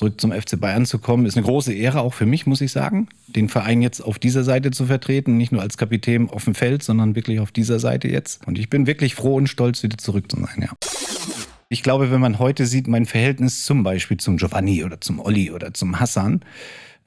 zurück zum FC Bayern zu kommen, ist eine große Ehre auch für mich, muss ich sagen, den Verein jetzt auf dieser Seite zu vertreten, nicht nur als Kapitän auf dem Feld, sondern wirklich auf dieser Seite jetzt. Und ich bin wirklich froh und stolz, wieder zurück zu sein, ja. Ich glaube, wenn man heute sieht, mein Verhältnis zum Beispiel zum Giovanni oder zum Olli oder zum Hassan,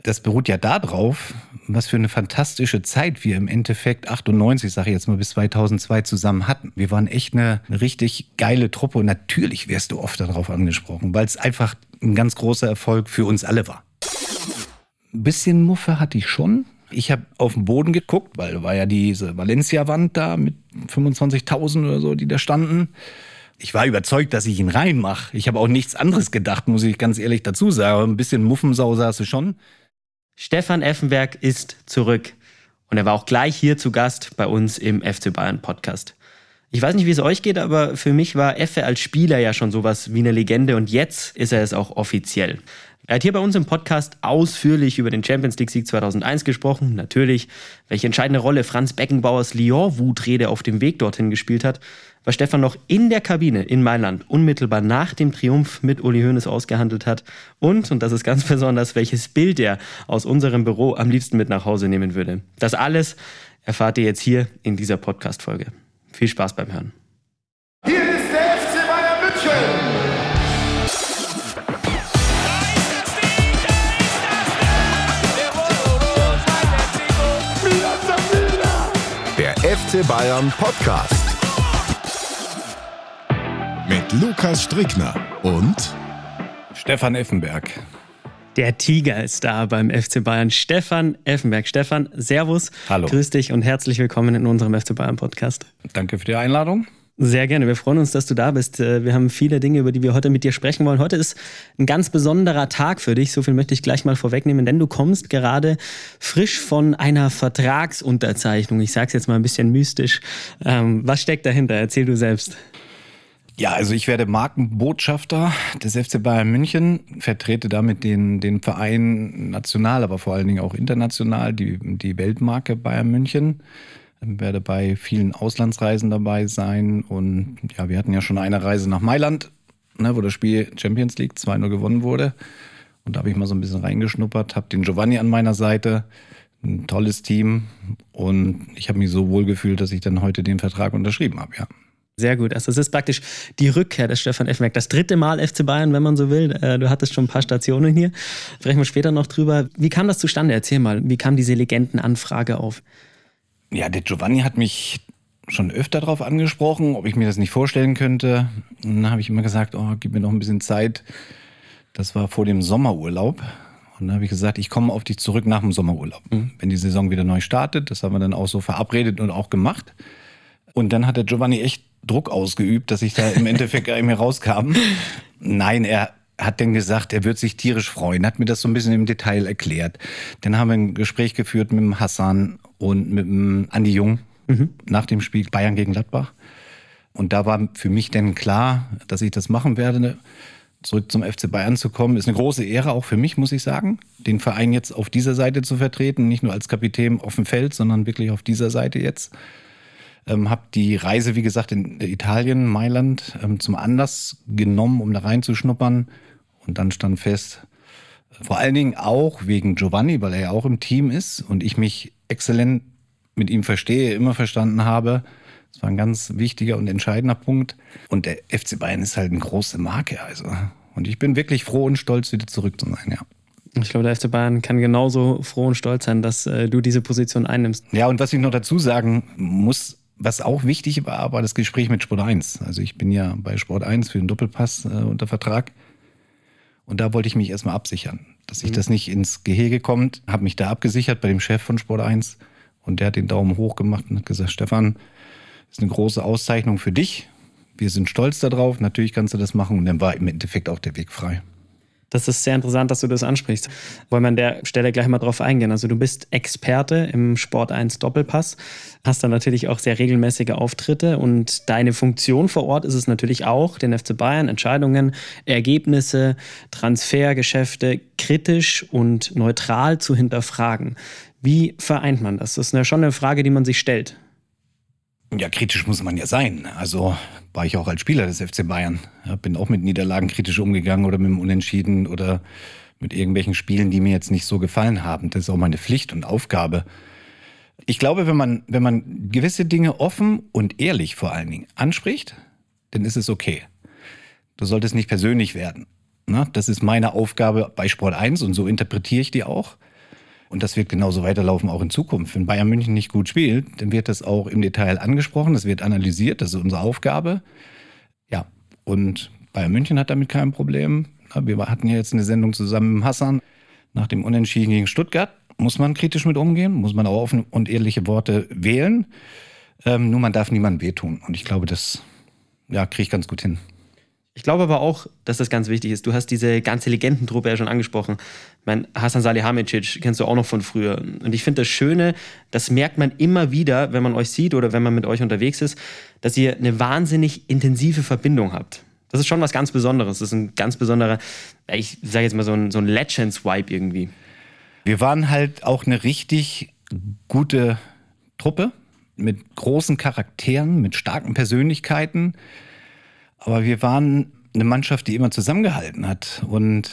das beruht ja darauf, was für eine fantastische Zeit wir im Endeffekt 98, sage ich jetzt mal bis 2002 zusammen hatten. Wir waren echt eine, richtig geile Truppe und natürlich wirst du oft darauf angesprochen, weil es einfach ein ganz großer Erfolg für uns alle war. Ein bisschen Muffe hatte ich schon. Ich habe auf den Boden geguckt, weil da war ja diese Valencia-Wand da mit 25.000 oder so, die da standen. Ich war überzeugt, dass ich ihn reinmache. Ich habe auch nichts anderes gedacht, muss ich ganz ehrlich dazu sagen. Ein bisschen Muffensau saß du schon. Stefan Effenberg ist zurück. Und er war auch gleich hier zu Gast bei uns im FC Bayern Podcast. Ich weiß nicht, wie es euch geht, aber für mich war Effe als Spieler ja schon sowas wie eine Legende und jetzt ist er es auch offiziell. Er hat hier bei uns im Podcast ausführlich über den Champions League Sieg 2001 gesprochen, natürlich, welche entscheidende Rolle Franz Beckenbauers Lyon-Wutrede auf dem Weg dorthin gespielt hat, was Stefan noch in der Kabine in Mailand unmittelbar nach dem Triumph mit Uli Hoeneß ausgehandelt hat und, und das ist ganz besonders, welches Bild er aus unserem Büro am liebsten mit nach Hause nehmen würde. Das alles erfahrt ihr jetzt hier in dieser Podcast-Folge. Viel Spaß beim Hören. Hier ist der FC Bayern München. Der FC Bayern Podcast. Mit Lukas Strickner und Stefan Effenberg. Der Tiger ist da beim FC Bayern. Stefan Effenberg. Stefan, Servus. Hallo. Grüß dich und herzlich willkommen in unserem FC Bayern Podcast. Danke für die Einladung. Sehr gerne. Wir freuen uns, dass du da bist. Äh, wir haben viele Dinge, über die wir heute mit dir sprechen wollen. Heute ist ein ganz besonderer Tag für dich. So viel möchte ich gleich mal vorwegnehmen, denn du kommst gerade frisch von einer Vertragsunterzeichnung. Ich sage es jetzt mal ein bisschen mystisch. Ähm, was steckt dahinter? Erzähl du selbst. Ja, also ich werde Markenbotschafter des FC Bayern München, vertrete damit den, den Verein national, aber vor allen Dingen auch international, die, die Weltmarke Bayern München. Werde bei vielen Auslandsreisen dabei sein. Und ja, wir hatten ja schon eine Reise nach Mailand, ne, wo das Spiel Champions League 2-0 gewonnen wurde. Und da habe ich mal so ein bisschen reingeschnuppert, habe den Giovanni an meiner Seite, ein tolles Team. Und ich habe mich so wohl gefühlt, dass ich dann heute den Vertrag unterschrieben habe, ja. Sehr gut. Also es ist praktisch die Rückkehr des Stefan Effenberg. Das dritte Mal FC Bayern, wenn man so will. Äh, du hattest schon ein paar Stationen hier. Sprechen wir später noch drüber. Wie kam das zustande? Erzähl mal. Wie kam diese Legendenanfrage auf? Ja, der Giovanni hat mich schon öfter darauf angesprochen, ob ich mir das nicht vorstellen könnte. Und dann habe ich immer gesagt, oh, gib mir noch ein bisschen Zeit. Das war vor dem Sommerurlaub. Und dann habe ich gesagt, ich komme auf dich zurück nach dem Sommerurlaub, mhm. wenn die Saison wieder neu startet. Das haben wir dann auch so verabredet und auch gemacht. Und dann hat der Giovanni echt Druck ausgeübt, dass ich da im Endeffekt gar nicht mehr rauskam. Nein, er hat dann gesagt, er wird sich tierisch freuen, hat mir das so ein bisschen im Detail erklärt. Dann haben wir ein Gespräch geführt mit dem Hassan und mit dem Andi Jung mhm. nach dem Spiel Bayern gegen Gladbach. Und da war für mich dann klar, dass ich das machen werde. Zurück zum FC Bayern zu kommen, ist eine große Ehre auch für mich, muss ich sagen, den Verein jetzt auf dieser Seite zu vertreten, nicht nur als Kapitän auf dem Feld, sondern wirklich auf dieser Seite jetzt. Ähm, habe die Reise, wie gesagt, in Italien, Mailand ähm, zum Anlass genommen, um da reinzuschnuppern. Und dann stand fest, vor allen Dingen auch wegen Giovanni, weil er ja auch im Team ist und ich mich exzellent mit ihm verstehe, immer verstanden habe. Das war ein ganz wichtiger und entscheidender Punkt. Und der FC Bayern ist halt eine große Marke. Also. Und ich bin wirklich froh und stolz, wieder zurück zu sein, ja. Ich glaube, der FC Bayern kann genauso froh und stolz sein, dass äh, du diese Position einnimmst. Ja, und was ich noch dazu sagen muss, was auch wichtig war, war das Gespräch mit Sport 1. Also ich bin ja bei Sport 1 für den Doppelpass äh, unter Vertrag. Und da wollte ich mich erstmal absichern, dass mhm. das nicht ins Gehege kommt. Habe mich da abgesichert bei dem Chef von Sport 1 und der hat den Daumen hoch gemacht und hat gesagt, Stefan, ist eine große Auszeichnung für dich. Wir sind stolz darauf, natürlich kannst du das machen. Und dann war im Endeffekt auch der Weg frei. Das ist sehr interessant, dass du das ansprichst. Wollen wir an der Stelle gleich mal drauf eingehen. Also du bist Experte im Sport 1 Doppelpass, hast dann natürlich auch sehr regelmäßige Auftritte und deine Funktion vor Ort ist es natürlich auch, den FC Bayern Entscheidungen, Ergebnisse, Transfergeschäfte kritisch und neutral zu hinterfragen. Wie vereint man das? Das ist ja schon eine Frage, die man sich stellt. Ja, kritisch muss man ja sein. Also war ich auch als Spieler des FC Bayern. Bin auch mit Niederlagen kritisch umgegangen oder mit dem Unentschieden oder mit irgendwelchen Spielen, die mir jetzt nicht so gefallen haben. Das ist auch meine Pflicht und Aufgabe. Ich glaube, wenn man, wenn man gewisse Dinge offen und ehrlich vor allen Dingen anspricht, dann ist es okay. Du solltest nicht persönlich werden. Das ist meine Aufgabe bei Sport 1 und so interpretiere ich die auch. Und das wird genauso weiterlaufen auch in Zukunft. Wenn Bayern München nicht gut spielt, dann wird das auch im Detail angesprochen, das wird analysiert, das ist unsere Aufgabe. Ja, und Bayern München hat damit kein Problem. Wir hatten ja jetzt eine Sendung zusammen mit Hassan nach dem Unentschieden gegen Stuttgart. Muss man kritisch mit umgehen, muss man auch offen und ehrliche Worte wählen. Ähm, nur man darf niemandem wehtun. Und ich glaube, das ja, kriege ich ganz gut hin. Ich glaube aber auch, dass das ganz wichtig ist. Du hast diese ganze Legendentruppe ja schon angesprochen. Mein Hasan Salihamidzic kennst du auch noch von früher. Und ich finde das Schöne, das merkt man immer wieder, wenn man euch sieht oder wenn man mit euch unterwegs ist, dass ihr eine wahnsinnig intensive Verbindung habt. Das ist schon was ganz Besonderes. Das ist ein ganz besonderer, ich sage jetzt mal so ein, so ein Legends-Vibe irgendwie. Wir waren halt auch eine richtig gute Truppe mit großen Charakteren, mit starken Persönlichkeiten. Aber wir waren eine Mannschaft, die immer zusammengehalten hat. Und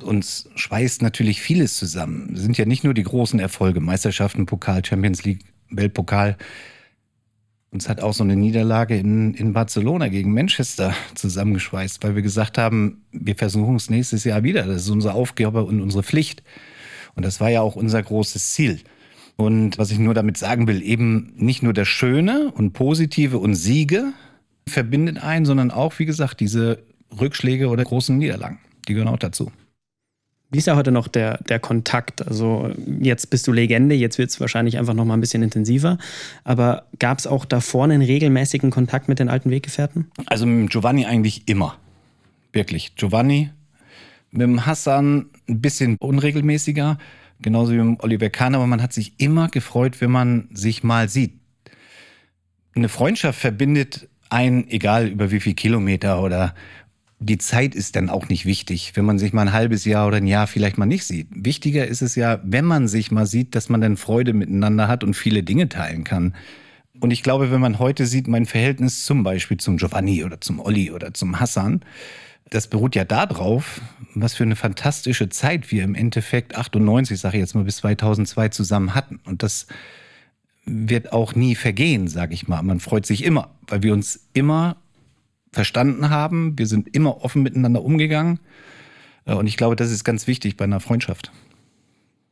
uns schweißt natürlich vieles zusammen. Es sind ja nicht nur die großen Erfolge, Meisterschaften, Pokal, Champions League, Weltpokal. Uns hat auch so eine Niederlage in, in Barcelona gegen Manchester zusammengeschweißt, weil wir gesagt haben, wir versuchen es nächstes Jahr wieder. Das ist unsere Aufgabe und unsere Pflicht. Und das war ja auch unser großes Ziel. Und was ich nur damit sagen will, eben nicht nur das Schöne und Positive und Siege, verbindet ein, sondern auch, wie gesagt, diese Rückschläge oder großen Niederlagen. Die gehören auch dazu. Wie ist ja heute noch der, der Kontakt? Also jetzt bist du Legende, jetzt wird es wahrscheinlich einfach noch mal ein bisschen intensiver. Aber gab es auch da vorne einen regelmäßigen Kontakt mit den alten Weggefährten? Also mit Giovanni eigentlich immer. Wirklich. Giovanni, mit dem Hassan ein bisschen unregelmäßiger, genauso wie mit Oliver Kahn, aber man hat sich immer gefreut, wenn man sich mal sieht. Eine Freundschaft verbindet ein, egal über wie viel Kilometer oder die Zeit ist dann auch nicht wichtig, wenn man sich mal ein halbes Jahr oder ein Jahr vielleicht mal nicht sieht. Wichtiger ist es ja, wenn man sich mal sieht, dass man dann Freude miteinander hat und viele Dinge teilen kann. Und ich glaube, wenn man heute sieht, mein Verhältnis zum Beispiel zum Giovanni oder zum Olli oder zum Hassan, das beruht ja darauf, was für eine fantastische Zeit wir im Endeffekt 98, sage ich jetzt mal, bis 2002 zusammen hatten. Und das wird auch nie vergehen, sage ich mal. Man freut sich immer, weil wir uns immer verstanden haben. Wir sind immer offen miteinander umgegangen. Äh, und ich glaube, das ist ganz wichtig bei einer Freundschaft.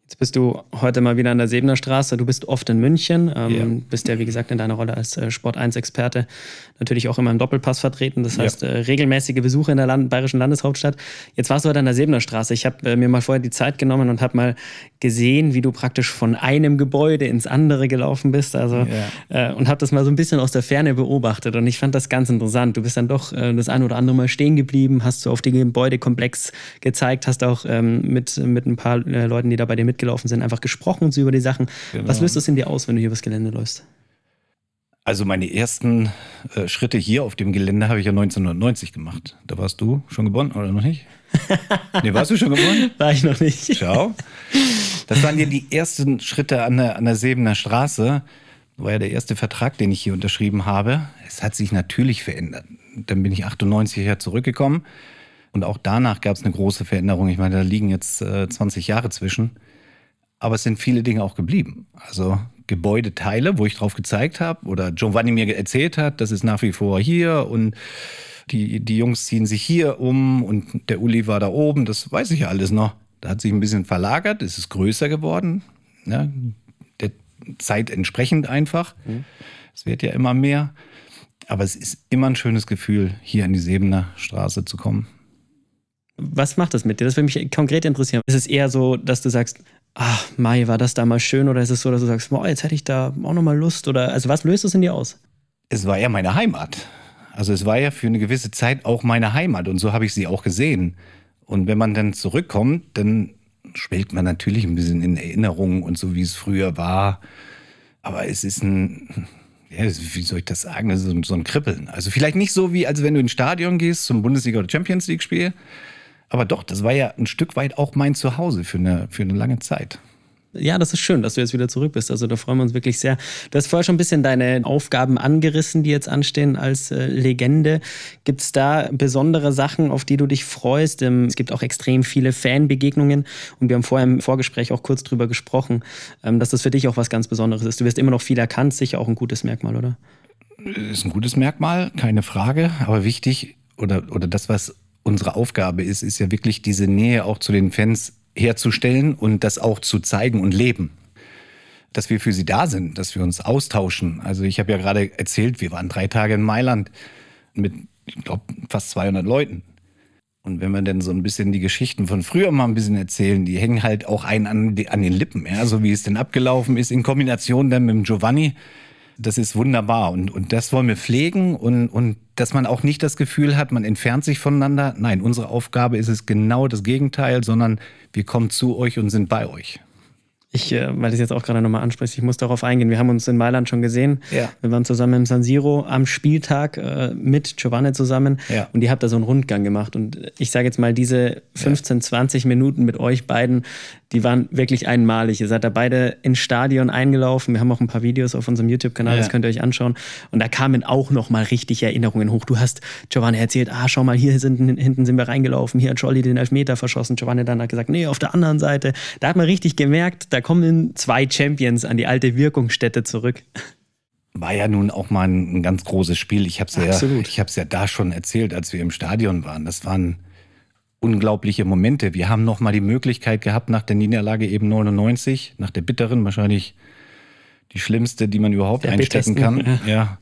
Jetzt bist du heute mal wieder an der Sebener Straße. Du bist oft in München, ähm, yeah. bist ja, wie gesagt, in deiner Rolle als äh, Sport 1-Experte natürlich auch immer im Doppelpass vertreten. Das heißt, ja. äh, regelmäßige Besuche in der Land bayerischen Landeshauptstadt. Jetzt warst du heute an der Sebener Straße. Ich habe äh, mir mal vorher die Zeit genommen und habe mal gesehen, wie du praktisch von einem Gebäude ins andere gelaufen bist. Also, yeah. äh, und habe das mal so ein bisschen aus der Ferne beobachtet. Und ich fand das ganz interessant. Du bist dann doch äh, das ein oder andere Mal stehen geblieben, hast so auf den Gebäudekomplex gezeigt, hast auch ähm, mit, mit ein paar äh, Leuten, die da bei dir mit mitgelaufen sind, einfach gesprochen und so über die Sachen. Genau. Was löst das in dir aus, wenn du hier übers Gelände läufst? Also meine ersten äh, Schritte hier auf dem Gelände habe ich ja 1990 gemacht. Da warst du schon geboren oder noch nicht? nee, warst du schon geboren? War ich noch nicht. Schau. Das waren ja die ersten Schritte an der, an der Sebener Straße. War ja der erste Vertrag, den ich hier unterschrieben habe. Es hat sich natürlich verändert. Dann bin ich 98 her zurückgekommen. Und auch danach gab es eine große Veränderung. Ich meine, da liegen jetzt äh, 20 Jahre zwischen. Aber es sind viele Dinge auch geblieben. Also Gebäudeteile, wo ich drauf gezeigt habe oder Giovanni mir erzählt hat, das ist nach wie vor hier und die, die Jungs ziehen sich hier um und der Uli war da oben, das weiß ich ja alles noch. Da hat sich ein bisschen verlagert, es ist größer geworden, ne? der Zeit entsprechend einfach. Mhm. Es wird ja immer mehr. Aber es ist immer ein schönes Gefühl, hier an die Sebener Straße zu kommen. Was macht das mit dir? Das würde mich konkret interessieren. Ist es eher so, dass du sagst, ach, Mai, war das damals schön? Oder ist es so, dass du sagst, boah, jetzt hätte ich da auch nochmal Lust? Oder also was löst es in dir aus? Es war ja meine Heimat. Also es war ja für eine gewisse Zeit auch meine Heimat und so habe ich sie auch gesehen. Und wenn man dann zurückkommt, dann schwelgt man natürlich ein bisschen in Erinnerungen und so, wie es früher war. Aber es ist ein, ja, wie soll ich das sagen, das ist so ein Kribbeln. Also vielleicht nicht so wie, als wenn du ins Stadion gehst zum Bundesliga- oder Champions League-Spiel, aber doch, das war ja ein Stück weit auch mein Zuhause für eine, für eine lange Zeit. Ja, das ist schön, dass du jetzt wieder zurück bist. Also da freuen wir uns wirklich sehr. Du hast vorher schon ein bisschen deine Aufgaben angerissen, die jetzt anstehen als äh, Legende. Gibt es da besondere Sachen, auf die du dich freust? Ähm, es gibt auch extrem viele Fanbegegnungen und wir haben vorher im Vorgespräch auch kurz drüber gesprochen, ähm, dass das für dich auch was ganz Besonderes ist. Du wirst immer noch viel erkannt, sicher auch ein gutes Merkmal, oder? Ist ein gutes Merkmal, keine Frage. Aber wichtig oder, oder das, was unsere Aufgabe ist, ist ja wirklich diese Nähe auch zu den Fans herzustellen und das auch zu zeigen und leben. Dass wir für sie da sind, dass wir uns austauschen. Also ich habe ja gerade erzählt, wir waren drei Tage in Mailand mit, ich glaube, fast 200 Leuten. Und wenn wir dann so ein bisschen die Geschichten von früher mal ein bisschen erzählen, die hängen halt auch einen an, an den Lippen, ja, so wie es denn abgelaufen ist, in Kombination dann mit Giovanni das ist wunderbar und, und das wollen wir pflegen und, und dass man auch nicht das Gefühl hat, man entfernt sich voneinander. Nein, unsere Aufgabe ist es genau das Gegenteil, sondern wir kommen zu euch und sind bei euch. Ich, äh, weil du es jetzt auch gerade nochmal ansprichst, ich muss darauf eingehen. Wir haben uns in Mailand schon gesehen. Ja. Wir waren zusammen im San Siro am Spieltag äh, mit Giovanni zusammen Ja. und ihr habt da so einen Rundgang gemacht. Und ich sage jetzt mal, diese 15, 20 Minuten mit euch beiden, die waren wirklich einmalig. Ihr seid da beide ins Stadion eingelaufen. Wir haben auch ein paar Videos auf unserem YouTube-Kanal, Ja. das könnt ihr euch anschauen. Und da kamen auch nochmal richtig Erinnerungen hoch. Du hast Giovanni erzählt, ah, schau mal, hier sind, hinten sind wir reingelaufen, hier hat Jolly den Elfmeter verschossen. Giovanni dann hat gesagt, nee, auf der anderen Seite. Da hat man richtig gemerkt, da kommen zwei Champions an die alte Wirkungsstätte zurück. War ja nun auch mal ein, ein ganz großes Spiel. Ich habe es ja, ich ja da schon erzählt, als wir im Stadion waren. Das waren unglaubliche Momente. Wir haben noch mal die Möglichkeit gehabt, nach der Niederlage eben 99, nach der bitteren, wahrscheinlich die schlimmste, die man überhaupt Der einstecken kann. Ja.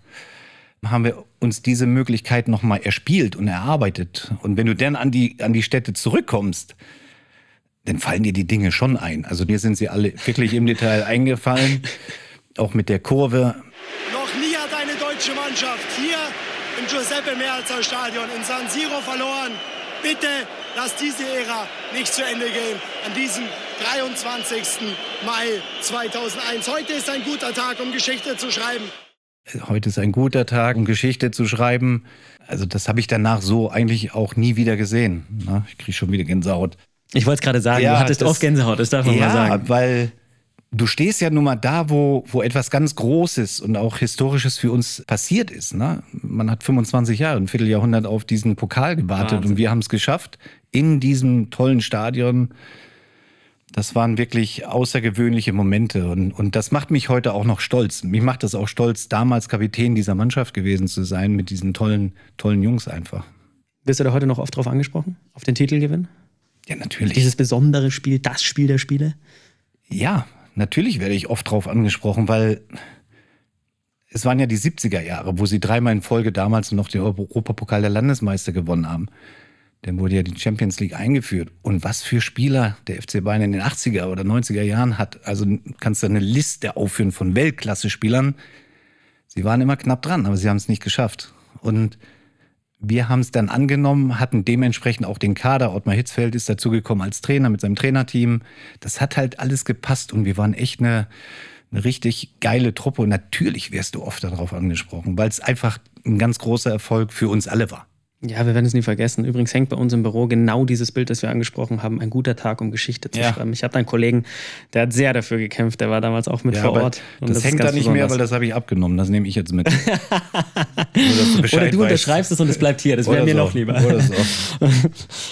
Haben wir uns diese Möglichkeit noch mal erspielt und erarbeitet. Und wenn du dann an die, an die Städte zurückkommst, dann fallen dir die Dinge schon ein. Also mir sind sie alle wirklich im Detail eingefallen. Auch mit der Kurve. Noch nie hat eine deutsche Mannschaft hier im Giuseppe Meazza Stadion in San Siro verloren. Bitte lasst diese Ära nicht zu Ende gehen an diesem 23. Mai 2001. Heute ist ein guter Tag, um Geschichte zu schreiben. Heute ist ein guter Tag, um Geschichte zu schreiben. Also das habe ich danach so eigentlich auch nie wieder gesehen. Na, ich kriege schon wieder Gänsehaut. Ich wollte es gerade sagen, Ja, du hattest das- oft Gänsehaut, das darf man ja, mal sagen. weil du stehst ja nun mal da, wo, wo etwas ganz Großes und auch Historisches für uns passiert ist. Ne? Man hat 25 Jahre, ein Vierteljahrhundert auf diesen Pokal gewartet Wahnsinn. und wir haben es geschafft in diesem tollen Stadion. Das waren wirklich außergewöhnliche Momente und, und das macht mich heute auch noch stolz. Mich macht das auch stolz, damals Kapitän dieser Mannschaft gewesen zu sein mit diesen tollen, tollen Jungs einfach. Wirst du da heute noch oft drauf angesprochen? Auf den Titelgewinn? Ja, natürlich. Dieses besondere Spiel, das Spiel der Spiele? Ja, natürlich werde ich oft drauf angesprochen, weil es waren ja die 70er Jahre, wo sie dreimal in Folge damals noch den Europapokal der Landesmeister gewonnen haben. Dann wurde ja die Champions League eingeführt. Und was für Spieler der FC Bayern in den 80er oder 90er Jahren hat. Also kannst du eine Liste aufführen von Weltklasse-Spielern. Sie waren immer knapp dran, aber sie haben es nicht geschafft. Und wir haben es dann angenommen, hatten dementsprechend auch den Kader. Ottmar Hitzfeld ist dazugekommen als Trainer mit seinem Trainerteam. Das hat halt alles gepasst und wir waren echt eine, eine richtig geile Truppe. Und natürlich wirst du oft darauf angesprochen, weil es einfach ein ganz großer Erfolg für uns alle war. Ja, wir werden es nie vergessen. Übrigens hängt bei uns im Büro genau dieses Bild, das wir angesprochen haben. Ein guter Tag, um Geschichte zu Ja. schreiben. Ich habe einen Kollegen, der hat sehr dafür gekämpft. Der war damals auch mit vor aber Ort. Und das, ist hängt da nicht mehr, weil besonders. das habe ich abgenommen. Das nehme ich jetzt mit. Nur, du Oder du weißt. unterschreibst es und es bleibt hier. Das wäre mir so. noch lieber. Oder so.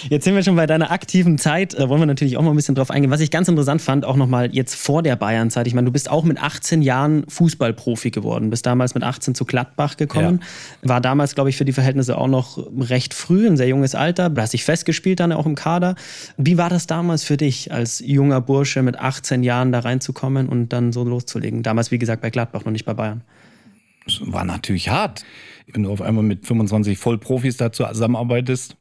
Jetzt sind wir schon bei deiner aktiven Zeit. Da wollen wir natürlich auch mal ein bisschen drauf eingehen. Was ich ganz interessant fand, auch nochmal jetzt vor der Bayern-Zeit. Ich meine, du bist auch mit 18 Jahren Fußballprofi geworden. Bist damals mit 18 zu Gladbach gekommen. War damals, glaube ich, für die Verhältnisse auch noch recht früh, ein sehr junges Alter. Du hast dich festgespielt dann auch im Kader. Wie war das damals für dich, als junger Bursche mit 18 Jahren da reinzukommen und dann so loszulegen? Damals, wie gesagt, bei Gladbach, noch nicht bei Bayern. Es war natürlich hart, wenn du auf einmal mit 25 Vollprofis da zusammenarbeitest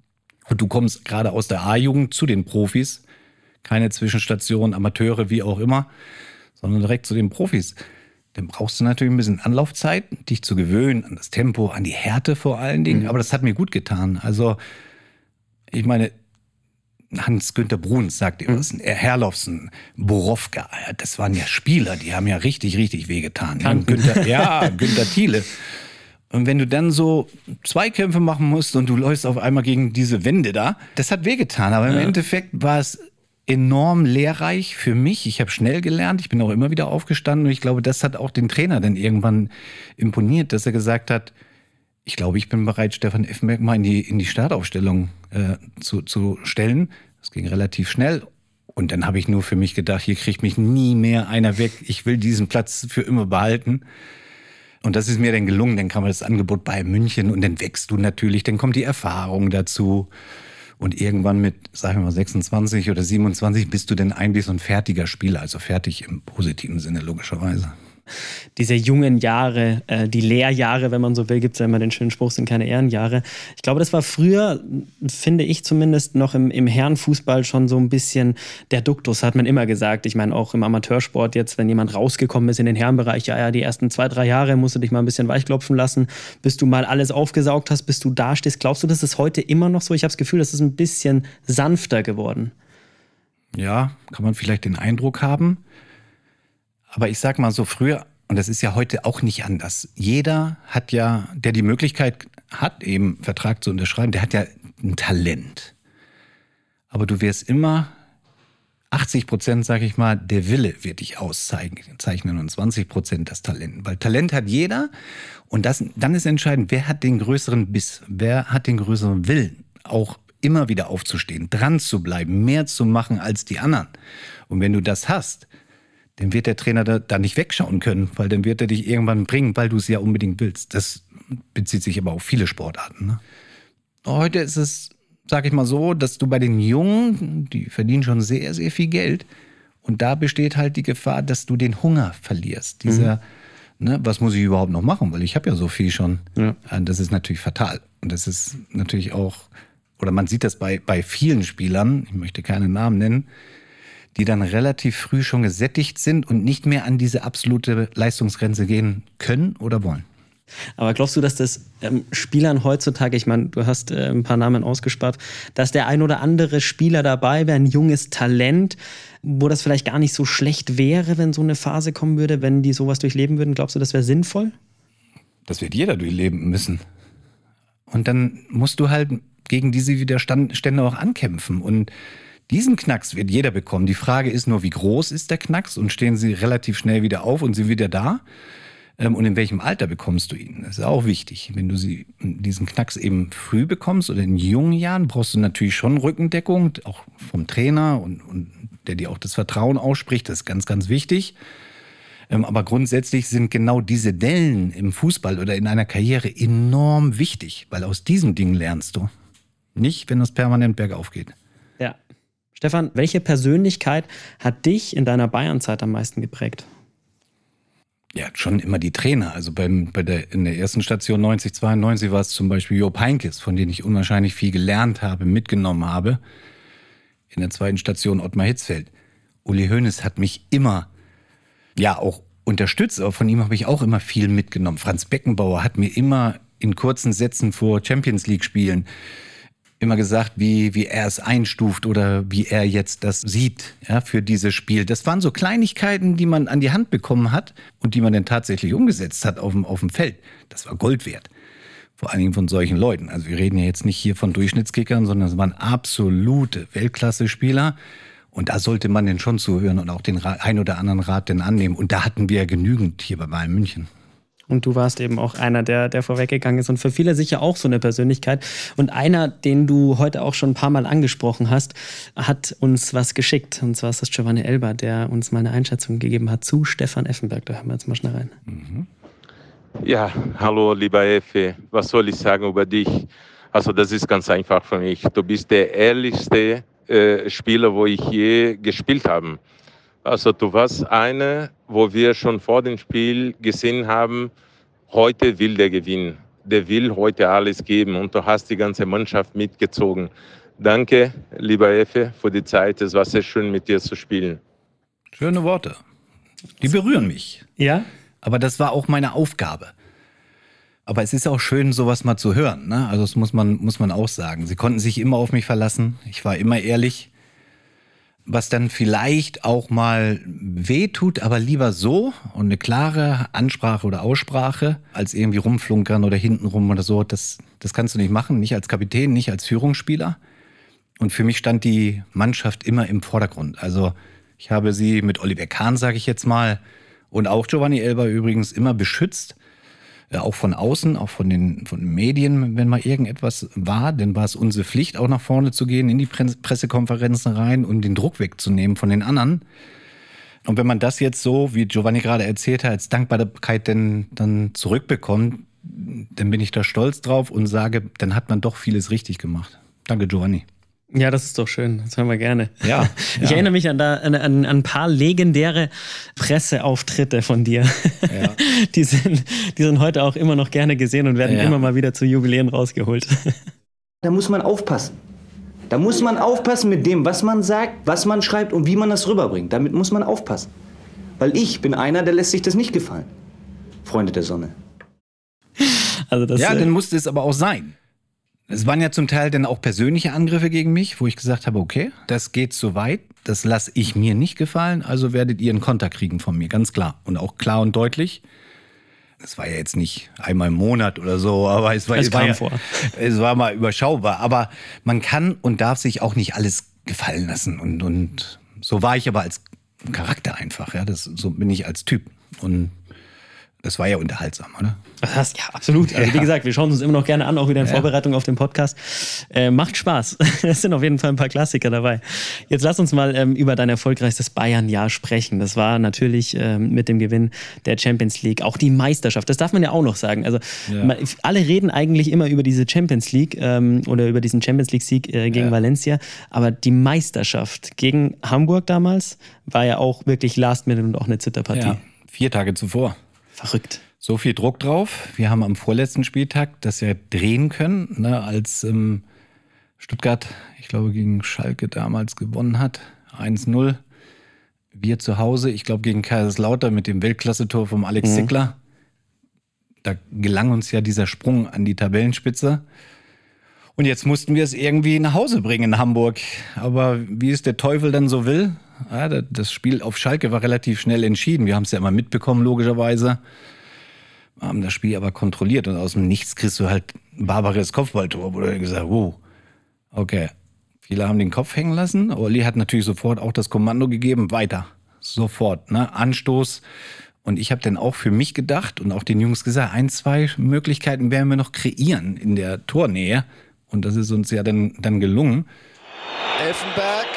und du kommst gerade aus der A-Jugend zu den Profis, keine Zwischenstation, Amateure, wie auch immer, sondern direkt zu den Profis. Dann brauchst du natürlich ein bisschen Anlaufzeit, dich zu gewöhnen an das Tempo, an die Härte vor allen Dingen. Aber das hat mir gut getan. Also, ich meine, Hans-Günther Bruns sagt dir was, Herlofsen, Borowka, das waren ja Spieler, die haben ja richtig, richtig wehgetan. Ja, Günther Thiele. Und wenn du dann so Zweikämpfe machen musst und du läufst auf einmal gegen diese Wände da, das hat wehgetan. Aber im Endeffekt war es enorm lehrreich für mich. Ich habe schnell gelernt, ich bin auch immer wieder aufgestanden und ich glaube, das hat auch den Trainer dann irgendwann imponiert, dass er gesagt hat, ich glaube, ich bin bereit, Stefan Effenberg mal in die, in die Startaufstellung äh, zu, zu stellen. Das ging relativ schnell. Und dann habe ich nur für mich gedacht, hier kriegt mich nie mehr einer weg. Ich will diesen Platz für immer behalten. Und das ist mir dann gelungen. Dann kam das Angebot bei München und dann wächst du natürlich, dann kommt die Erfahrung dazu. Und irgendwann mit, sagen wir mal, 26 oder 27 bist du dann eigentlich so ein fertiger Spieler, also fertig im positiven Sinne logischerweise diese jungen Jahre, äh, die Lehrjahre, wenn man so will, gibt es ja immer den schönen Spruch, sind keine Ehrenjahre. Ich glaube, das war früher, finde ich zumindest, noch im, im Herrenfußball schon so ein bisschen der Duktus, hat man immer gesagt. Ich meine, auch im Amateursport jetzt, wenn jemand rausgekommen ist in den Herrenbereich, ja, ja, die ersten zwei, drei Jahre musst du dich mal ein bisschen weichklopfen lassen, bis du mal alles aufgesaugt hast, bis du dastehst. Glaubst du, das ist heute immer noch so? Ich habe das Gefühl, das ist ein bisschen sanfter geworden. Ja, kann man vielleicht den Eindruck haben. Aber ich sag mal so früher, und das ist ja heute auch nicht anders. Jeder hat ja, der die Möglichkeit hat, eben Vertrag zu unterschreiben, der hat ja ein Talent. Aber du wirst immer 80 Prozent, sag ich mal, der Wille wird dich auszeichnen und 20 Prozent das Talent. Weil Talent hat jeder und das, dann ist entscheidend, wer hat den größeren Biss, wer hat den größeren Willen, auch immer wieder aufzustehen, dran zu bleiben, mehr zu machen als die anderen. Und wenn du das hast, dann wird der Trainer da, da nicht wegschauen können, weil dann wird er dich irgendwann bringen, weil du es ja unbedingt willst. Das bezieht sich aber auf viele Sportarten. Ne? Heute ist es, sag ich mal so, dass du bei den Jungen, die verdienen schon sehr, sehr viel Geld. Und da besteht halt die Gefahr, dass du den Hunger verlierst. Dieser, mhm. ne, was muss ich überhaupt noch machen? Weil ich habe ja so viel schon. Ja. Das ist natürlich fatal. Und das ist natürlich auch, oder man sieht das bei, bei vielen Spielern, ich möchte keine Namen nennen, die dann relativ früh schon gesättigt sind und nicht mehr an diese absolute Leistungsgrenze gehen können oder wollen. Aber glaubst du, dass das ähm, Spielern heutzutage, ich meine, du hast äh, ein paar Namen ausgespart, dass der ein oder andere Spieler dabei wäre, ein junges Talent, wo das vielleicht gar nicht so schlecht wäre, wenn so eine Phase kommen würde, wenn die sowas durchleben würden? Glaubst du, das wäre sinnvoll? Das wird jeder durchleben müssen. Und dann musst du halt gegen diese Widerstände auch ankämpfen. Und diesen Knacks wird jeder bekommen. Die Frage ist nur, wie groß ist der Knacks und stehen sie relativ schnell wieder auf und sind wieder da? Ähm, und in welchem Alter bekommst du ihn? Das ist auch wichtig. Wenn du sie, diesen Knacks eben früh bekommst oder in jungen Jahren, brauchst du natürlich schon Rückendeckung, auch vom Trainer und, und der dir auch das Vertrauen ausspricht. Das ist ganz, ganz wichtig. Ähm, aber grundsätzlich sind genau diese Dellen im Fußball oder in einer Karriere enorm wichtig, weil aus diesem Ding lernst du. Nicht, wenn es permanent bergauf geht. Stefan, welche Persönlichkeit hat dich in deiner Bayernzeit am meisten geprägt? Ja, schon immer die Trainer. Also beim, bei der, in der ersten Station 90, 92 war es zum Beispiel Job Heinkes, von dem ich unwahrscheinlich viel gelernt habe, mitgenommen habe. In der zweiten Station Ottmar Hitzfeld. Uli Hoeneß hat mich immer, ja, auch unterstützt, aber von ihm habe ich auch immer viel mitgenommen. Franz Beckenbauer hat mir immer in kurzen Sätzen vor Champions League Spielen immer gesagt, wie, wie er es einstuft oder wie er jetzt das sieht ja, für dieses Spiel. Das waren so Kleinigkeiten, die man an die Hand bekommen hat und die man dann tatsächlich umgesetzt hat auf dem, auf dem Feld. Das war Gold wert. Vor allen Dingen von solchen Leuten. Also wir reden ja jetzt nicht hier von Durchschnittskickern, sondern es waren absolute Weltklasse-Spieler. Und da sollte man denn schon zuhören und auch den ein oder anderen Rat denn annehmen. Und da hatten wir ja genügend hier bei Bayern München. Und du warst eben auch einer, der, der vorweggegangen ist und für viele sicher auch so eine Persönlichkeit. Und einer, den du heute auch schon ein paar Mal angesprochen hast, hat uns was geschickt. Und zwar ist das Giovanni Elber, der uns mal eine Einschätzung gegeben hat zu Stefan Effenberg. Da hören wir jetzt mal schnell rein. Mhm. Ja, hallo lieber Effe. Was soll ich sagen über dich? Also das ist ganz einfach für mich. Du bist der ehrlichste äh, Spieler, wo ich je gespielt habe. Also du warst eine, wo wir schon vor dem Spiel gesehen haben, heute will der gewinnen. Der will heute alles geben und du hast die ganze Mannschaft mitgezogen. Danke, lieber Effe, für die Zeit. Es war sehr schön, mit dir zu spielen. Schöne Worte. Die berühren mich. Ja? Aber das war auch meine Aufgabe. Aber es ist auch schön, sowas mal zu hören. Ne? Also das muss man, muss man auch sagen. Sie konnten sich immer auf mich verlassen. Ich war immer ehrlich was dann vielleicht auch mal wehtut, aber lieber so und eine klare Ansprache oder Aussprache, als irgendwie rumflunkern oder hintenrum oder so. Das, das kannst du nicht machen, nicht als Kapitän, nicht als Führungsspieler. Und für mich stand die Mannschaft immer im Vordergrund. Also ich habe sie mit Oliver Kahn, sage ich jetzt mal, und auch Giovanni Elber übrigens immer beschützt. Äh, auch von außen, auch von den, von den Medien, wenn mal irgendetwas war, dann war es unsere Pflicht, auch nach vorne zu gehen, in die Pressekonferenzen rein und den Druck wegzunehmen von den anderen. Und wenn man das jetzt so, wie Giovanni gerade erzählt hat, als Dankbarkeit denn dann zurückbekommt, dann bin ich da stolz drauf und sage, dann hat man doch vieles richtig gemacht. Danke, Giovanni. Ja, das ist doch schön. Das hören wir gerne. Ja. Ich ja. erinnere mich an, da, an, an, ein paar legendäre Presseauftritte von dir. Ja. Die, sind, die sind heute auch immer noch gerne gesehen und werden ja. immer mal wieder zu Jubiläen rausgeholt. Da muss man aufpassen. Da muss man aufpassen mit dem, was man sagt, was man schreibt und wie man das rüberbringt. Damit muss man aufpassen. Weil ich bin einer, der lässt sich das nicht gefallen. Freunde der Sonne. Also das, ja, äh, dann musste es aber auch sein. Es waren ja zum Teil dann auch persönliche Angriffe gegen mich, wo ich gesagt habe, okay, das geht zu weit, das lasse ich mir nicht gefallen, also werdet ihr einen Konter kriegen von mir, ganz klar. Und auch klar und deutlich. Es war ja jetzt nicht einmal im Monat oder so, aber es war, es, war, ja, es war mal überschaubar. Aber man kann und darf sich auch nicht alles gefallen lassen. Und, und so war ich aber als Charakter einfach. Ja, das, so bin ich als Typ. Und das war ja unterhaltsam, oder? Das, ja, absolut. Also ja. wie gesagt, wir schauen uns immer noch gerne an, auch wieder in ja. Vorbereitung auf den Podcast. Äh, macht Spaß. Es sind auf jeden Fall ein paar Klassiker dabei. Jetzt lass uns mal ähm, über dein erfolgreichstes Bayern-Jahr sprechen. Das war natürlich ähm, mit dem Gewinn der Champions League, auch die Meisterschaft. Das darf man ja auch noch sagen. Also ja. man, alle reden eigentlich immer über diese Champions League ähm, oder über diesen Champions League-Sieg äh, gegen Valencia, aber die Meisterschaft gegen Hamburg damals war ja auch wirklich Last Minute und auch eine Zitterpartie. Ja. Vier Tage zuvor. Verrückt. So viel Druck drauf. Wir haben am vorletzten Spieltag das ja drehen können, ne, als ähm, Stuttgart, ich glaube, gegen Schalke damals gewonnen hat. 1-0. Wir zu Hause, ich glaube, gegen Kaiserslautern mit dem Weltklasse-Tor vom Alex mhm. Zickler. Da gelang uns ja dieser Sprung an die Tabellenspitze. Und jetzt mussten wir es irgendwie nach Hause bringen in Hamburg. Aber wie es der Teufel dann so will, ja, das Spiel auf Schalke war relativ schnell entschieden. Wir haben es ja immer mitbekommen, logischerweise. Haben das Spiel aber kontrolliert und aus dem Nichts kriegst du halt ein barbares Kopfballtor, wo du gesagt wow, okay. Viele haben den Kopf hängen lassen. Olli hat natürlich sofort auch das Kommando gegeben, weiter. Sofort, ne? Anstoß. Und ich habe dann auch für mich gedacht und auch den Jungs gesagt, ein, zwei Möglichkeiten werden wir noch kreieren in der Tornähe. Und das ist uns ja dann, dann gelungen. Elfenberg